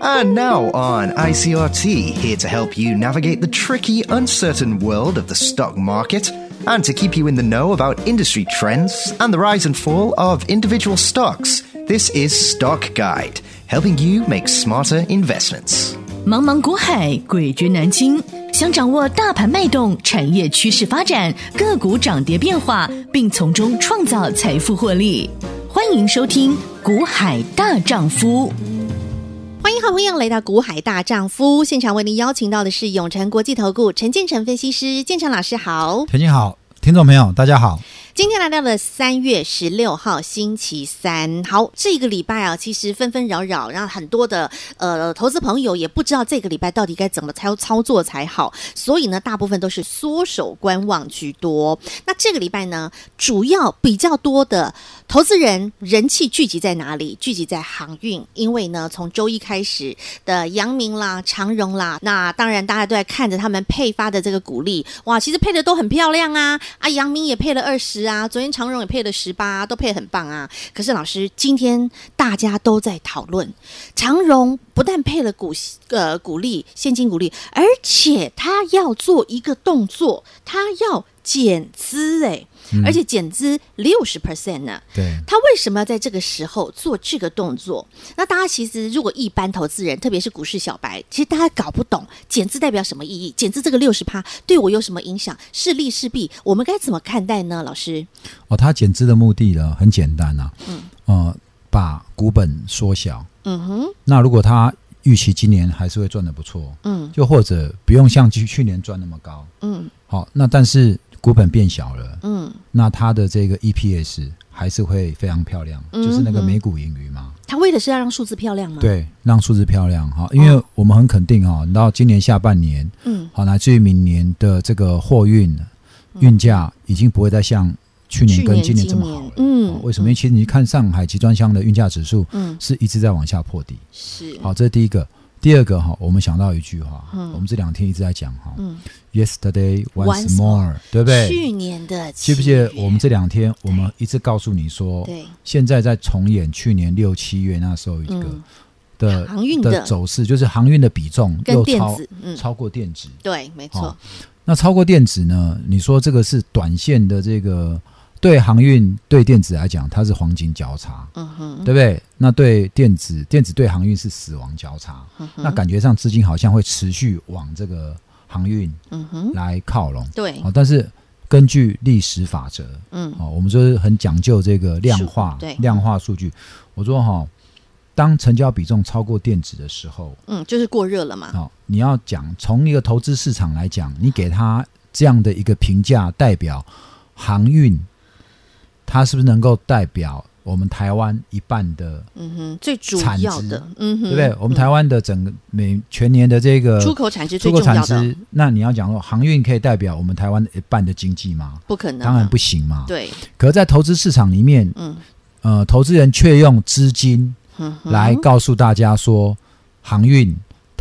And now on ICRT, here to help you navigate the tricky, uncertain world of the stock market and to keep you in the know about industry trends and the rise and fall of individual stocks. This is Stock Guide, helping you make smarter investments. 茫茫股海，诡谲难清。想掌握大盘脉动、产业趋势发展、个股涨跌变化，并从中创造财富获利，欢迎收听《股海大丈夫》。 欢迎好朋友来到《股海大丈夫》现场，为您邀请到的是永诚国际投顾陈建成分析师，建成老师好，陈静好，听众朋友大家好。今天来到了三月十六号星期三，好，这个礼拜啊，其实纷纷扰扰，让很多的呃投资朋友也不知道这个礼拜到底该怎么操操作才好，所以呢，大部分都是缩手观望居多。那这个礼拜呢，主要比较多的投资人人气聚集在哪里？聚集在航运，因为呢，从周一开始的阳明啦、长荣啦，那当然大家都在看着他们配发的这个股利，哇，其实配的都很漂亮啊，啊，阳明也配了二十。啊，昨天长荣也配了十八，都配很棒啊。可是老师，今天大家都在讨论，长荣不但配了股呃股利现金股利，而且他要做一个动作，他要减资哎。而且减资六十 percent 呢？对，他为什么要在这个时候做这个动作？那大家其实如果一般投资人，特别是股市小白，其实大家搞不懂减资代表什么意义？减资这个六十趴对我有什么影响？是利是弊？我们该怎么看待呢？老师？哦，他减资的目的呢很简单啊，嗯，呃，把股本缩小。嗯哼。那如果他预期今年还是会赚得不错，嗯，就或者不用像去去年赚那么高，嗯，好，那但是。股本变小了，嗯，那它的这个 EPS 还是会非常漂亮，嗯、就是那个每股盈余嘛。它为的是要让数字漂亮吗？对，让数字漂亮哈，因为我们很肯定啊，到今年下半年，嗯，好，乃至于明年的这个货运运价已经不会再像去年跟今年这么好了，嗯，为什么？因为其实你看上海集装箱的运价指数，嗯，是一直在往下破底，是。好，这是第一个。第二个哈，我们想到一句话，嗯、我们这两天一直在讲哈、嗯、，Yesterday once more，对不对？去年的记不记得我们这两天我们一直告诉你说，对，现在在重演去年六七月那时候一个的、嗯、航运的走势，就是航运的比重又超、嗯、超过电子，对，没错。那超过电子呢？你说这个是短线的这个。对航运、对电子来讲，它是黄金交叉，嗯哼，对不对？那对电子、电子对航运是死亡交叉，嗯，那感觉上资金好像会持续往这个航运，嗯哼，来靠拢，对。但是根据历史法则，嗯，哦，我们就是很讲究这个量化，对，量化数据。我说哈，当成交比重超过电子的时候，嗯，就是过热了嘛。好，你要讲从一个投资市场来讲，你给它这样的一个评价，代表航运。它是不是能够代表我们台湾一半的嗯哼最主要的嗯哼对不对？我们台湾的整个每全年的这个出口产值最重要的，那你要讲说航运可以代表我们台湾一半的经济吗？不可能，当然不行嘛。对，可是在投资市场里面，嗯。呃，投资人却用资金来告诉大家说，航运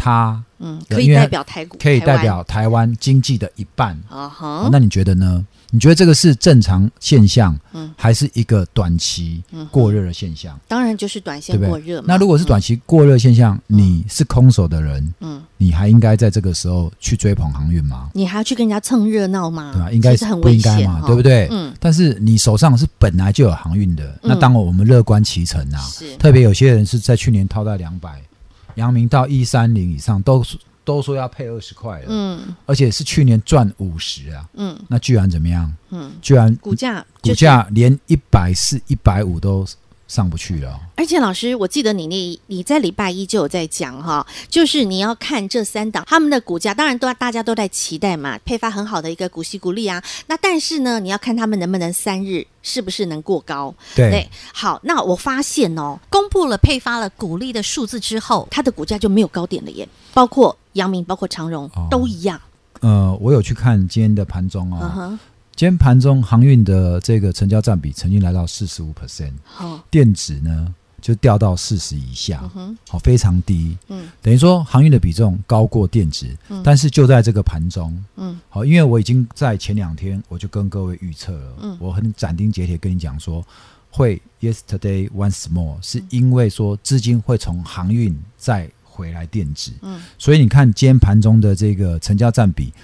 它嗯可以代表台股，可以代表台湾经济的一半啊哈。那你觉得呢？你觉得这个是正常现象，嗯，还是一个短期过热的现象？嗯、当然就是短线过热嘛。那如果是短期过热现象，嗯、你是空手的人，嗯，你还应该在这个时候去追捧航运吗？你还要去跟人家蹭热闹吗？对吧？应该是很危险嘛，对不对？嗯。但是你手上是本来就有航运的，嗯、那当我们乐观其成啊，是。特别有些人是在去年套在两百，阳明到一三零以上都是。都说要配二十块了，嗯，而且是去年赚五十啊，嗯，那居然怎么样？嗯，居然股价股价连一百四、一百五都上不去了。而且老师，我记得你那你在礼拜一就有在讲哈，就是你要看这三档他们的股价，当然都大家都在期待嘛，配发很好的一个股息股利啊。那但是呢，你要看他们能不能三日是不是能过高？对，对，好，那我发现哦，公布了配发了股利的数字之后，它的股价就没有高点了耶，包括。阳明包括长荣、哦、都一样。呃，我有去看今天的盘中啊、今天盘中航运的这个成交占比曾经来到四十五 percent，好，电子呢就掉到四十以下，好、嗯，非常低，嗯，等于说航运的比重高过电子，嗯、但是就在这个盘中，嗯，好，因为我已经在前两天我就跟各位预测了，嗯，我很斩钉截铁跟你讲说，会 yesterday once more，是因为说资金会从航运再回来电子。嗯，所以你看今天盘中的这个成交占比。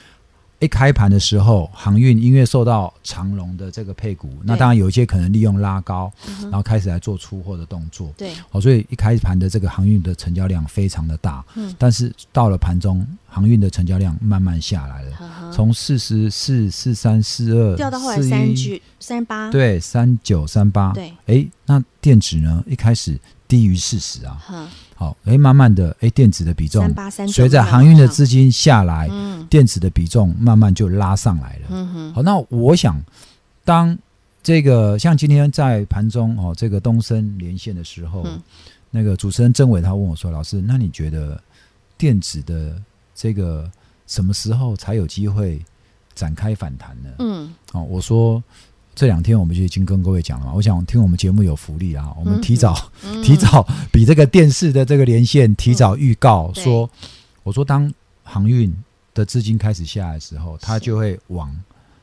一开盘的时候，航运因为受到长龙的这个配股，那当然有一些可能利用拉高，然后开始来做出货的动作。对，好，所以一开盘的这个航运的成交量非常的大。嗯，但是到了盘中，航运的成交量慢慢下来了，从四十四、四三、四二掉到后来三九三八，对，三九三八。对，哎，那电子呢？一开始低于四十啊。好，哎，慢慢的，哎，电子的比重随着航运的资金下来，嗯，电子的比重慢慢就拉上来了。好，那我想，当这个像今天在盘中哦，这个东升连线的时候，嗯、那个主持人曾伟他问我说：“老师，那你觉得电子的这个什么时候才有机会展开反弹呢？”嗯，哦，我说。这两天我们就已经跟各位讲了嘛，我想听我们节目有福利啊，我们提早、嗯、提早比这个电视的这个连线提早预告说，嗯、我说当航运的资金开始下来的时候，它就会往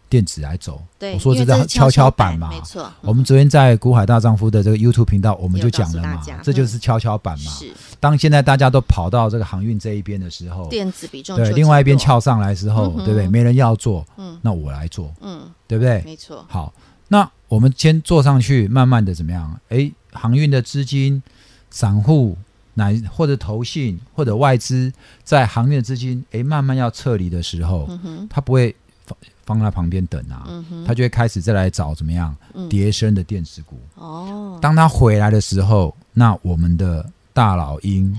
电子来走。对，我说这是跷跷板嘛，没错。我们昨天在古海大丈夫的这个 YouTube 频道，我们就讲了嘛，这就是跷跷板嘛。是。当现在大家都跑到这个航运这一边的时候，电子比重对另外一边翘上来的时候，嗯、对不对？没人要做，嗯，那我来做，嗯，对不对？没错。好。那我们先做上去，慢慢的怎么样？哎，航运的资金、散户乃或者投信或者外资，在航运的资金哎慢慢要撤离的时候，嗯、哼他不会放放在旁边等啊，嗯、他就会开始再来找怎么样叠升的电子股。哦、嗯，当他回来的时候，那我们的大老鹰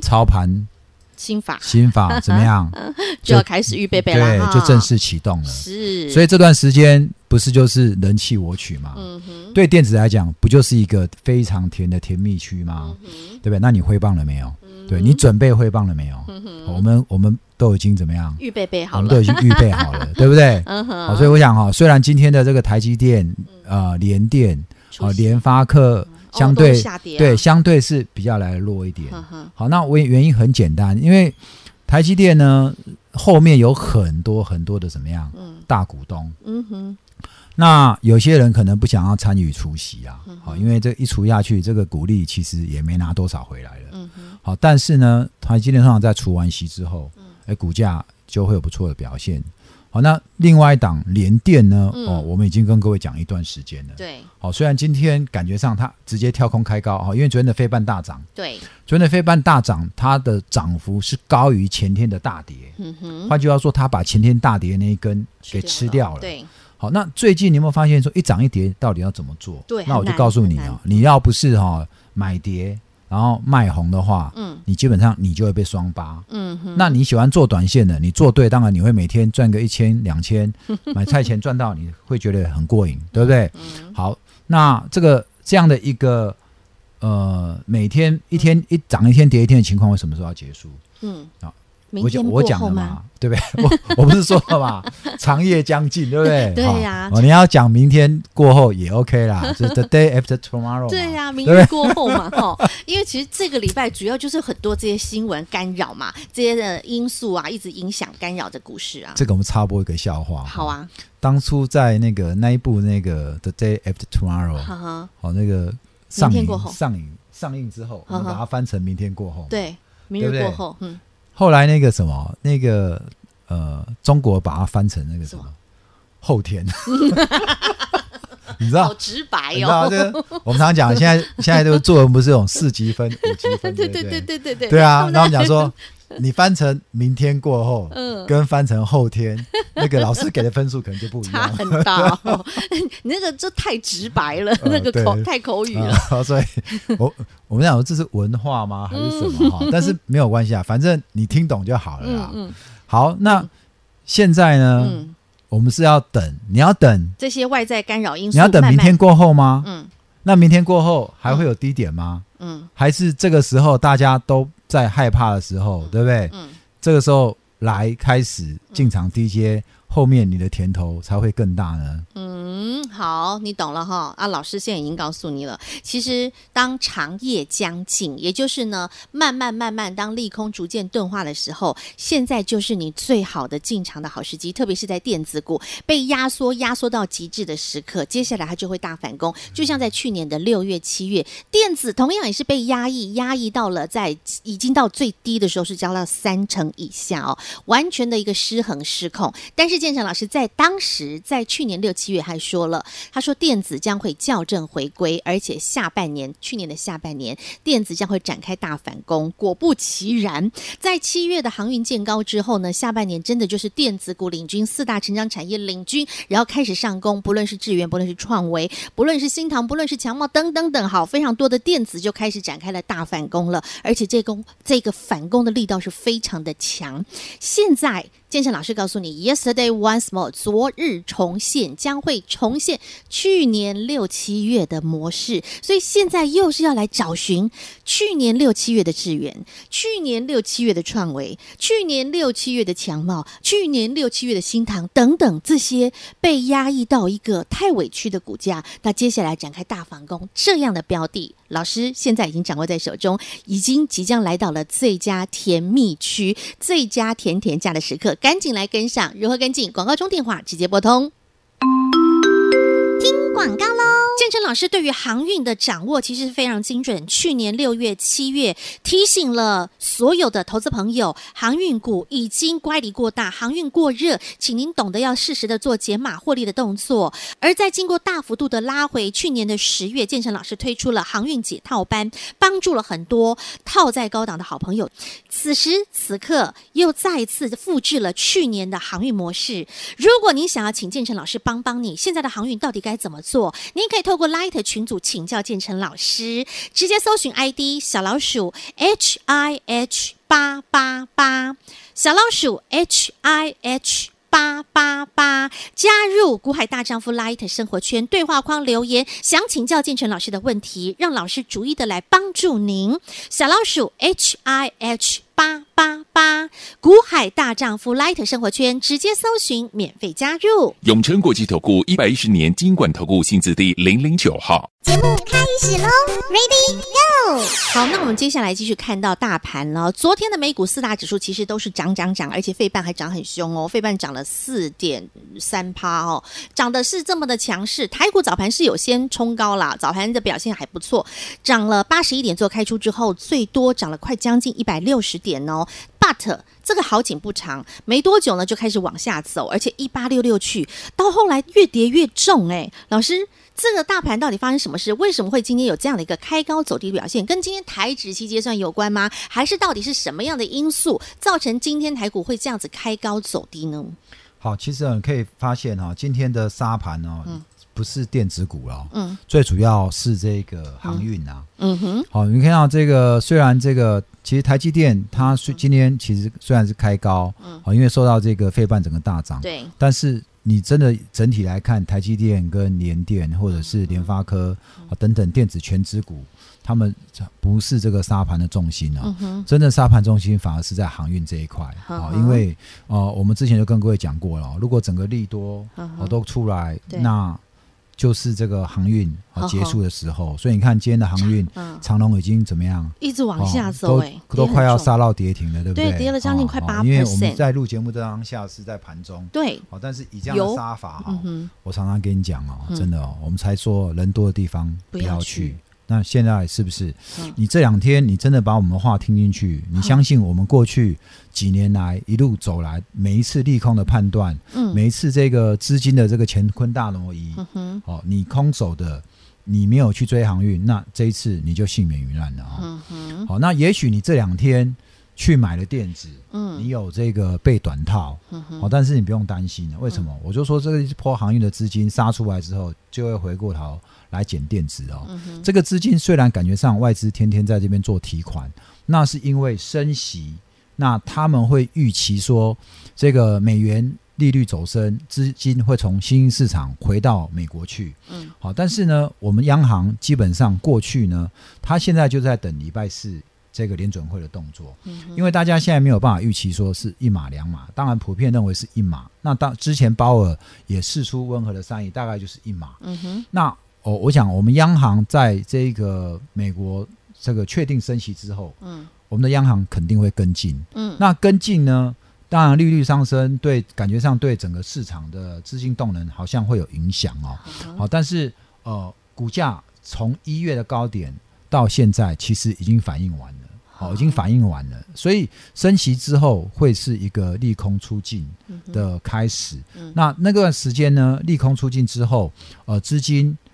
操盘。心法，心法 怎么样？就要开始预备备了，对，就正式启动了。是，所以这段时间不是就是人气我取吗？嗯哼，对电子来讲，不就是一个非常甜的甜蜜区吗？嗯，对不对？那你挥棒了没有？对，你准备挥棒了没有？我们我们都已经怎么样？预备备好了，我们都已经预备好了，对不对？嗯哼，所以我想哈，虽然今天的这个台积电啊、联电啊、联发科。相对、哦啊、对，相对是比较来弱一点。呵呵好，那我原因很简单，因为台积电呢后面有很多很多的怎么样？嗯，大股东。嗯哼。那有些人可能不想要参与除息啊，好、嗯，因为这一除下去，这个股利其实也没拿多少回来了。嗯哼。好，但是呢，台积电通常在除完息之后，哎、嗯，股价就会有不错的表现。好，那另外一档联电呢？嗯、哦，我们已经跟各位讲一段时间了。对，好，虽然今天感觉上它直接跳空开高哈，因为昨天的飞半大涨。对，昨天的飞半大涨，它的涨幅是高于前天的大跌。嗯哼，换句话说，它把前天大跌那一根给吃掉了。对，好，那最近你有没有发现说一涨一跌到底要怎么做？对，那我就告诉你啊，你要不是哈、哦、买跌。然后卖红的话，嗯，你基本上你就会被双八，嗯哼，那你喜欢做短线的，你做对，当然你会每天赚个一千两千，买菜钱赚到，你会觉得很过瘾，对不对？嗯，好，那这个这样的一个呃，每天一天一涨一天跌一天的情况，会什么时候要结束？嗯，好。我讲我讲了嘛，对不对？我我不是说了嘛，长夜将近，对不对？对呀。哦，你要讲明天过后也 OK 啦，就是 the day after tomorrow。对呀，明天过后嘛，哈，因为其实这个礼拜主要就是很多这些新闻干扰嘛，这些的因素啊，一直影响干扰的股市啊。这个我们插播一个笑话。好啊。当初在那个那一部那个 the day after tomorrow，好，那个上映上映上映之后，我们把它翻成明天过后。对，明日过后，嗯。后来那个什么，那个呃，中国把它翻成那个什么，后天，你知道？好直白哦！你知道这个，我们常常讲，现在现在这个作文不是这种四级分、五级分，对对对对对对，对啊。然后我们讲说。你翻成明天过后，嗯，跟翻成后天，那个老师给的分数可能就不一样，差很大。你那个就太直白了，那个口太口语了。所以，我我们讲这是文化吗？还是什么哈？但是没有关系啊，反正你听懂就好了啦。嗯，好，那现在呢，我们是要等，你要等这些外在干扰因素，你要等明天过后吗？嗯，那明天过后还会有低点吗？嗯，还是这个时候大家都。在害怕的时候，对不对？嗯，这个时候来开始进场低接，后面你的甜头才会更大呢？嗯，好，你懂了哈。啊，老师现在已经告诉你了。其实当长夜将近，也就是呢，慢慢慢慢，当利空逐渐钝化的时候，现在就是你最好的进场的好时机。特别是在电子股被压缩、压缩到极致的时刻，接下来它就会大反攻。就像在去年的六月、七月，电子同样也是被压抑、压抑到了在已经到最低的时候，是交到三成以下哦，完全的一个失衡失控。但是建成老师在当时，在去年六七月还说了，他说电子将会校正回归，而且下半年，去年的下半年，电子将会展开大反攻。果不其然，在七月的航运见高之后呢，下半年真的就是电子股领军，四大成长产业领军，然后开始上攻，不论是智源，不论是创维，不论是新唐，不论是强茂，等等等，好，非常多的电子就开始展开了大反攻了，而且这攻这个反攻的力道是非常的强。现在。建成老师告诉你，Yesterday once more，昨日重现，将会重现去年六七月的模式，所以现在又是要来找寻去年六七月的智原，去年六七月的创维，去年六七月的强茂，去年六七月的新唐等等这些被压抑到一个太委屈的股价，那接下来展开大反攻这样的标的。老师现在已经掌握在手中，已经即将来到了最佳甜蜜区、最佳甜甜价的时刻，赶紧来跟上！如何跟进？广告中电话直接拨通。听广告喽！建成老师对于航运的掌握其实是非常精准。去年六月、七月提醒了所有的投资朋友，航运股已经乖离过大，航运过热，请您懂得要适时的做减码获利的动作。而在经过大幅度的拉回，去年的十月，建成老师推出了航运解套班，帮助了很多套在高档的好朋友。此时此刻又再次复制了去年的航运模式。如果您想要请建成老师帮帮你，现在的航运到底该怎么？您可以。透过 Light 群组请教建成老师，直接搜寻 ID 小老鼠 H I H 八八八，小老鼠 H I H 八八八，加入股海大丈夫 Light 生活圈对话框留言，想请教建成老师的问题，让老师逐一的来帮助您。小老鼠 H I H 八八八，股海大丈夫 Light 生活圈，直接搜寻免费加入。永诚国际投顾一百一十年金管投顾新字第零零九号。节目开始喽，Ready Go！好，那我们接下来继续看到大盘了。昨天的美股四大指数其实都是涨涨涨，而且费半还涨很凶哦，费半涨了四点三趴哦，涨的是这么的强势。台股早盘是有先冲高啦，早盘的表现还不错，涨了八十一点做开出之后，最多涨了快将近一百六十点哦。But 这个好景不长，没多久呢就开始往下走，而且一八六六去，到后来越跌越重哎，老师。这个大盘到底发生什么事？为什么会今天有这样的一个开高走低的表现？跟今天台指期结算有关吗？还是到底是什么样的因素造成今天台股会这样子开高走低呢？好，其实你可以发现哈，今天的沙盘哦，不是电子股了，嗯，最主要是这个航运啊，嗯。哼，好，你看到这个，虽然这个其实台积电它虽今天其实虽然是开高，嗯，好，因为受到这个费半整个大涨，对，但是。你真的整体来看，台积电跟联电或者是联发科啊等等电子全资股，他们不是这个沙盘的重心啊。真正沙盘重心反而是在航运这一块啊，因为呃，我们之前就跟各位讲过了，如果整个利多都出来，那。就是这个航运啊结束的时候，所以你看今天的航运，长龙已经怎么样？一直往下走，哎，都快要杀到跌停了，对不对？对，跌了将近快八%。因为我们在录节目的当下是在盘中，对，好，但是以这样的杀法哈，我常常跟你讲哦，真的哦，我们才说人多的地方不要去。那现在是不是？你这两天你真的把我们的话听进去？你相信我们过去几年来一路走来，每一次利空的判断，每一次这个资金的这个乾坤大挪移，哦，你空手的，你没有去追航运，那这一次你就幸免于难了啊！好，那也许你这两天去买了电子，嗯你有这个被短套，哦，但是你不用担心，为什么？我就说这个一波航运的资金杀出来之后，就会回过头。来减电子哦，嗯、这个资金虽然感觉上外资天天在这边做提款，那是因为升息，那他们会预期说这个美元利率走升，资金会从新兴市场回到美国去。嗯，好，但是呢，我们央行基本上过去呢，他现在就在等礼拜四这个联准会的动作，因为大家现在没有办法预期说是一码两码，当然普遍认为是一码。那当之前鲍尔也试出温和的善意，大概就是一码。嗯哼。那哦，我想我们央行在这个美国这个确定升息之后，嗯，我们的央行肯定会跟进。嗯，那跟进呢？当然利率上升对感觉上对整个市场的资金动能好像会有影响哦。好，但是呃，股价从一月的高点。到现在其实已经反应完了，好，已经反应完了，所以升息之后会是一个利空出尽的开始。那那段时间呢，利空出尽之后，呃，资金好，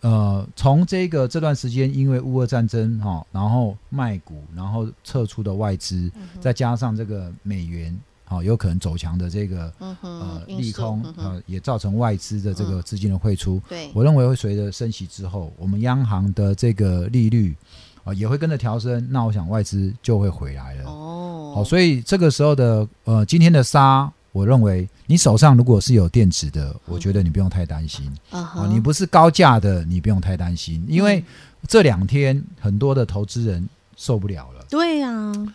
呃，从这个这段时间因为乌俄战争哈，然后卖股，然后撤出的外资，再加上这个美元。好，有可能走强的这个、嗯、呃利空，呃、嗯、也造成外资的这个资金的汇出。对、嗯，我认为会随着升息之后，我们央行的这个利率啊、呃、也会跟着调升。那我想外资就会回来了。哦，好，所以这个时候的呃今天的杀，我认为你手上如果是有电子的，嗯、我觉得你不用太担心。啊、呃，你不是高价的，你不用太担心，因为这两天很多的投资人受不了了。对呀、啊。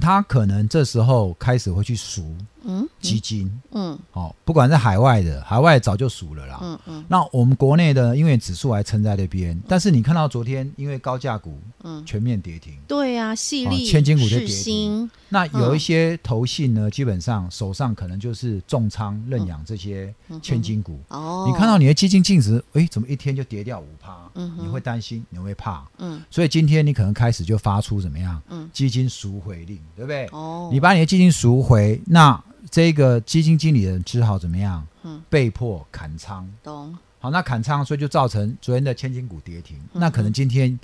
好，他可能这时候开始会去赎。嗯，基金，嗯，好、哦，不管是海外的，海外早就赎了啦，嗯嗯。那我们国内的，因为指数还撑在那边，但是你看到昨天因为高价股，嗯，全面跌停，对呀、啊，细粒、哦、千金股就跌停。那有一些投信呢，基本上手上可能就是重仓认养这些千金股。哦、嗯，你看到你的基金净值，哎，怎么一天就跌掉五趴？嗯，你会担心，你会怕，嗯。所以今天你可能开始就发出怎么样？嗯，基金赎回令，对不对？哦，你把你的基金赎回，那。这个基金经理人只好怎么样？嗯，被迫砍仓。懂。好，那砍仓，所以就造成昨天的千金股跌停。嗯、那可能今天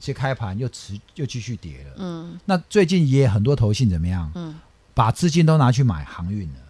这开盘又持又继续跌了。嗯。那最近也很多投信怎么样？嗯。把资金都拿去买航运了。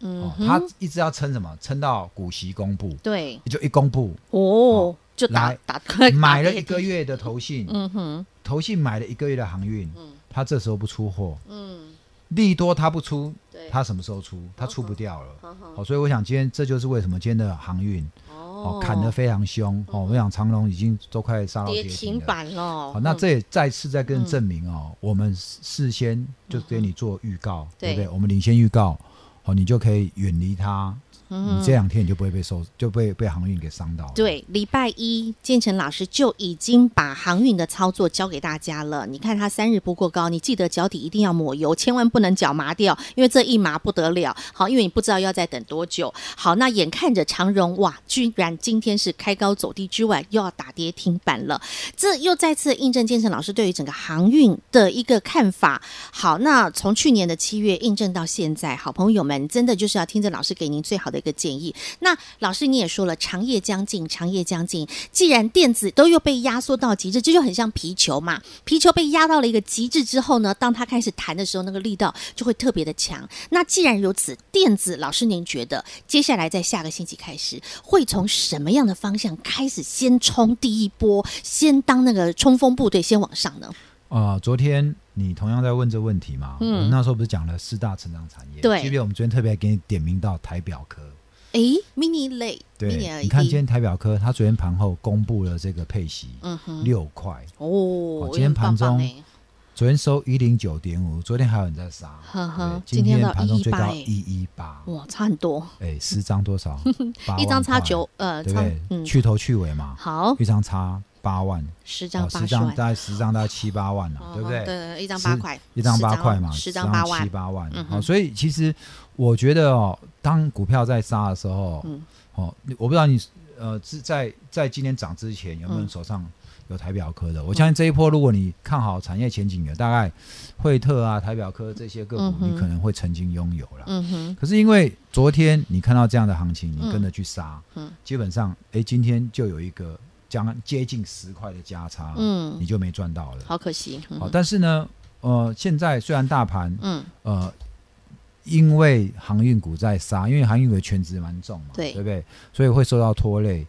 嗯、哦。他一直要撑什么？撑到股息公布。对。就一公布。哦。哦就打来打买了一个月的投信。嗯哼。投信买了一个月的航运。嗯。他这时候不出货。嗯。利多他不出，他什么时候出？他出不掉了。好、哦，所以我想今天这就是为什么今天的航运哦，哦砍得非常凶哦。我想长龙已经都快杀到跌停板了。好，那这也再次在跟证明哦，嗯、我们事先就给你做预告，嗯、对不对？我们领先预告，好，你就可以远离它。嗯、你这两天你就不会被收，就被被航运给伤到了。对，礼拜一建成老师就已经把航运的操作教给大家了。你看他三日不过高，你记得脚底一定要抹油，千万不能脚麻掉，因为这一麻不得了。好，因为你不知道要再等多久。好，那眼看着长荣哇，居然今天是开高走低之外，又要打跌停板了。这又再次印证建成老师对于整个航运的一个看法。好，那从去年的七月印证到现在，好朋友们真的就是要听着老师给您最好的。的一个建议，那老师你也说了，长夜将近，长夜将近。既然电子都又被压缩到极致，这就很像皮球嘛。皮球被压到了一个极致之后呢，当它开始弹的时候，那个力道就会特别的强。那既然如此，电子老师您觉得接下来在下个星期开始会从什么样的方向开始先冲第一波，先当那个冲锋部队先往上呢？啊、昨天你同样在问这问题嘛？嗯，那时候不是讲了四大成长产业？对，即便我们昨天特别给你点名到台表科。哎，mini 类，对，mini 你看今天台表科，它昨天盘后公布了这个配息，嗯哼，六块哦。今天盘中，昨天收一零九点五，昨天还有人在杀，呵呵。今天盘中最高一一八，哇，差很多。哎，十张多少？一张差九，呃，对不对？去头去尾嘛，好，一张差八万，十张十张大概十张大概七八万了，对不对？对，一张八块，一张八块嘛，十张八万，七八万。好，所以其实我觉得哦。当股票在杀的时候，嗯、哦，我不知道你呃，是在在今天涨之前有没有手上有台表科的？嗯、我相信这一波，如果你看好产业前景的，大概惠特啊、台表科这些个股，你可能会曾经拥有了。嗯哼。可是因为昨天你看到这样的行情，你跟着去杀，嗯，基本上，哎，今天就有一个将接近十块的价差，嗯，你就没赚到了，好可惜。好、但是呢，呃，现在虽然大盘，嗯，呃。因为航运股在杀，因为航运股的权值蛮重嘛，对，对不对？所以会受到拖累。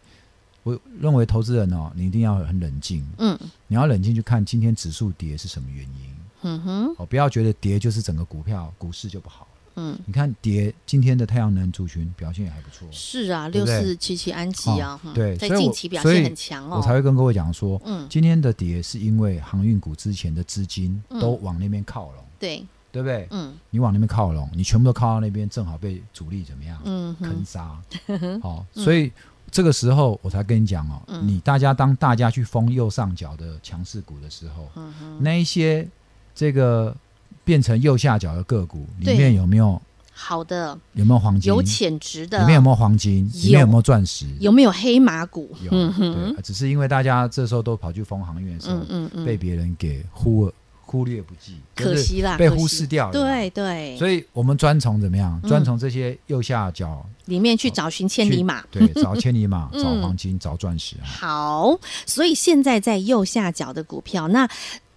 我认为投资人哦，你一定要很冷静，嗯，你要冷静去看今天指数跌是什么原因，嗯哼，哦，不要觉得跌就是整个股票股市就不好，嗯，你看跌今天的太阳能族群表现也还不错。是啊，六四七七安吉啊，嗯对，在近期表现很强哦。我才会跟各位讲说，嗯。今天的跌是因为航运股之前的资金嗯。都往那边靠拢，对，对不对？嗯。你往那边靠拢，你全部都靠到那边，正好被主力怎么样？嗯哼。坑杀。好、所以这个时候我才跟你讲哦，嗯你大家当大家去封右上角的强势股的时候，嗯，那一些这个变成右下角的个股里面有没有好的，有没有黄金？有潜值的，里面有没有黄金？里面有没有钻石？有没有黑马股？有，嗯，对，只是因为大家这时候都跑去封航运的时候，被别人给忽忽略不计，可惜啦，被忽视掉了。对对，所以我们专从怎么样？嗯专从这些右下角里面去找寻千里马。对，找千里马，嗯找黄金，找钻石啊。好，所以现在在右下角的股票，那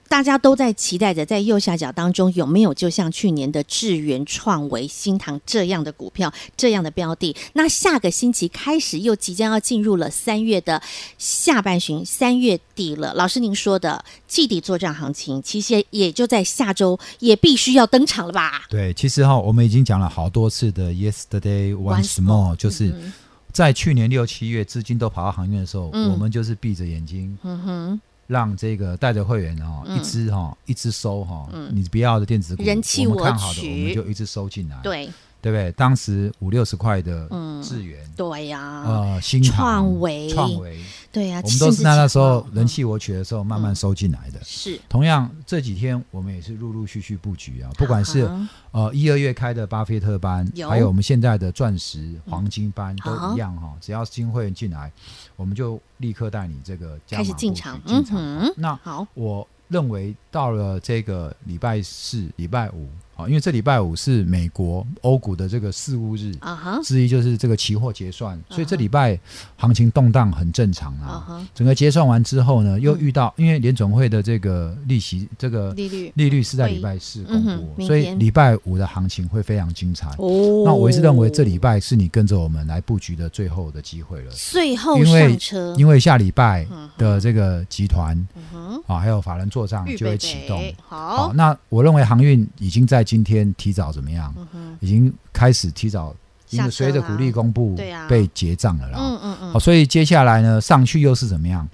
大家都在期待着，在右下角当中有没有就像去年的智源、创维、新唐这样的股票，这样的标的？那下个星期开始又即将要进入了三月的下半旬，三月底了。老师您说的季底作战行情，其实也就在下周也必须要登场了吧？对，其实哈，我们已经讲了好多次的 yesterday once more，more，就是嗯在去年六七月资金都跑到航运的时候，嗯我们就是闭着眼睛，嗯哼，让这个带着会员哦，嗯。一支哈，一支收哈嗯，你不要的电子股，人气我看好的，我们就一直收进来，对。对不对？当时五六十块的嗯智源，对呀、呃，新创维。创维，对呀、我们都是在那时候人气气我取的时候慢慢收进来的。是，同样这几天我们也是陆陆续续布局啊，不管是啊呃一二月开的巴菲特班，有。还有我们现在的钻石、黄金班都一样哈。只要新会员进来，我们就立刻带你这个开始进场进场。那好，我认为到了这个礼拜四、礼拜五啊，因为这礼拜五是美国欧股的这个四巫日。啊哈，之一就是这个期货结算，所以这礼拜行情动荡很正常啊整个结算完之后呢，又遇到因为联总会的这个利息这个利率利率是在礼拜四公布，所以礼拜五的行情会非常精彩。哦那我也是认为这礼拜是你跟着我们来布局的最后的机会了，最后上车，因为下礼拜嗯的这个集团嗯，啊，还有法人做账就会启动好，那我认为航运已经在今天提早怎么样？已经开始提早，因为随着股利公布被结账了啦。嗯嗯嗯，好，所以接下来呢，上去又是怎么样？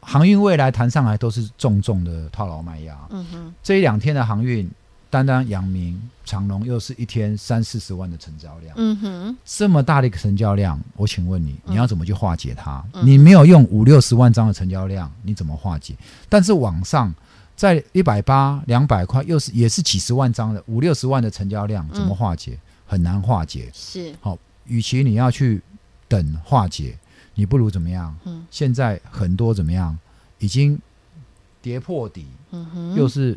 航运未来谈上来都是重重的套牢卖压。嗯哼，这一两天的航运，单单阳明、长隆又是一天三四十万的成交量，嗯哼，这么大的一个成交量，我请问你，嗯你要怎么去化解它？嗯你没有用五六十万张的成交量，你怎么化解？但是网上在一百八、两百块，又是也是几十万张的五六十万的成交量，怎么化解？很难化解。是，好，与其你要去等化解，你不如怎么样？嗯现在很多怎么样，已经跌破底，嗯哼，又是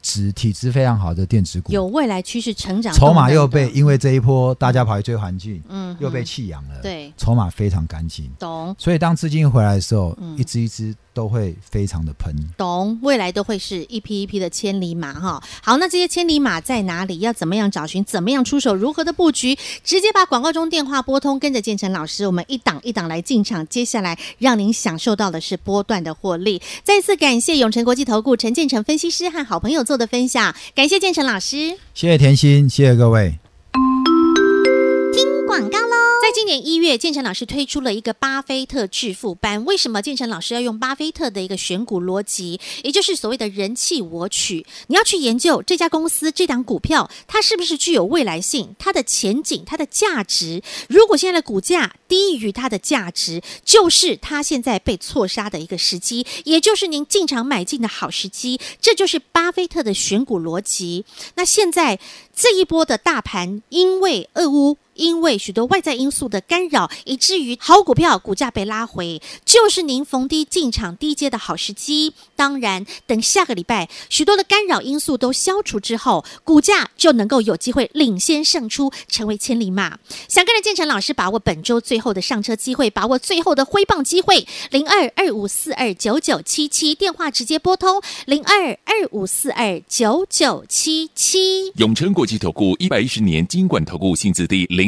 质体质非常好的电子股，有未来趋势成长，筹码又被因为这一波大家跑去追环境，嗯又被弃养了，对，筹码非常干净。懂所以当资金回来的时候，嗯一支一支都会非常的喷。懂，未来都会是一批一批的千里马哈。好，那这些千里马在哪里？要怎么样找寻？怎么样出手？如何的布局？直接把广告中电话拨通，跟着建成老师，我们一档一档来进场。接下来让您享受到的是波段的获利。再次感谢永诚国际投顾陈建成分析师和好朋友做的分享，感谢建成老师。谢谢甜心，谢谢各位。年一月，建成老师推出了一个巴菲特致富班。为什么建成老师要用巴菲特的一个选股逻辑，也就是所谓的人气我取？你要去研究这家公司这档股票，它是不是具有未来性？它的前景、它的价值？如果现在的股价低于它的价值，就是它现在被错杀的一个时机，也就是您进场买进的好时机。这就是巴菲特的选股逻辑。那现在这一波的大盘，因为俄乌。因为许多外在因素的干扰，以至于好股票股价被拉回，就是您逢低进场低接的好时机。当然，等下个礼拜许多的干扰因素都消除之后，股价就能够有机会领先胜出，成为千里马。想跟着建成老师把握本周最后的上车机会，把握最后的挥棒机会，零二二五四二九九七七电话直接拨通零二二五四二九九七七。永诚国际投顾一百一十年金管投顾性质第零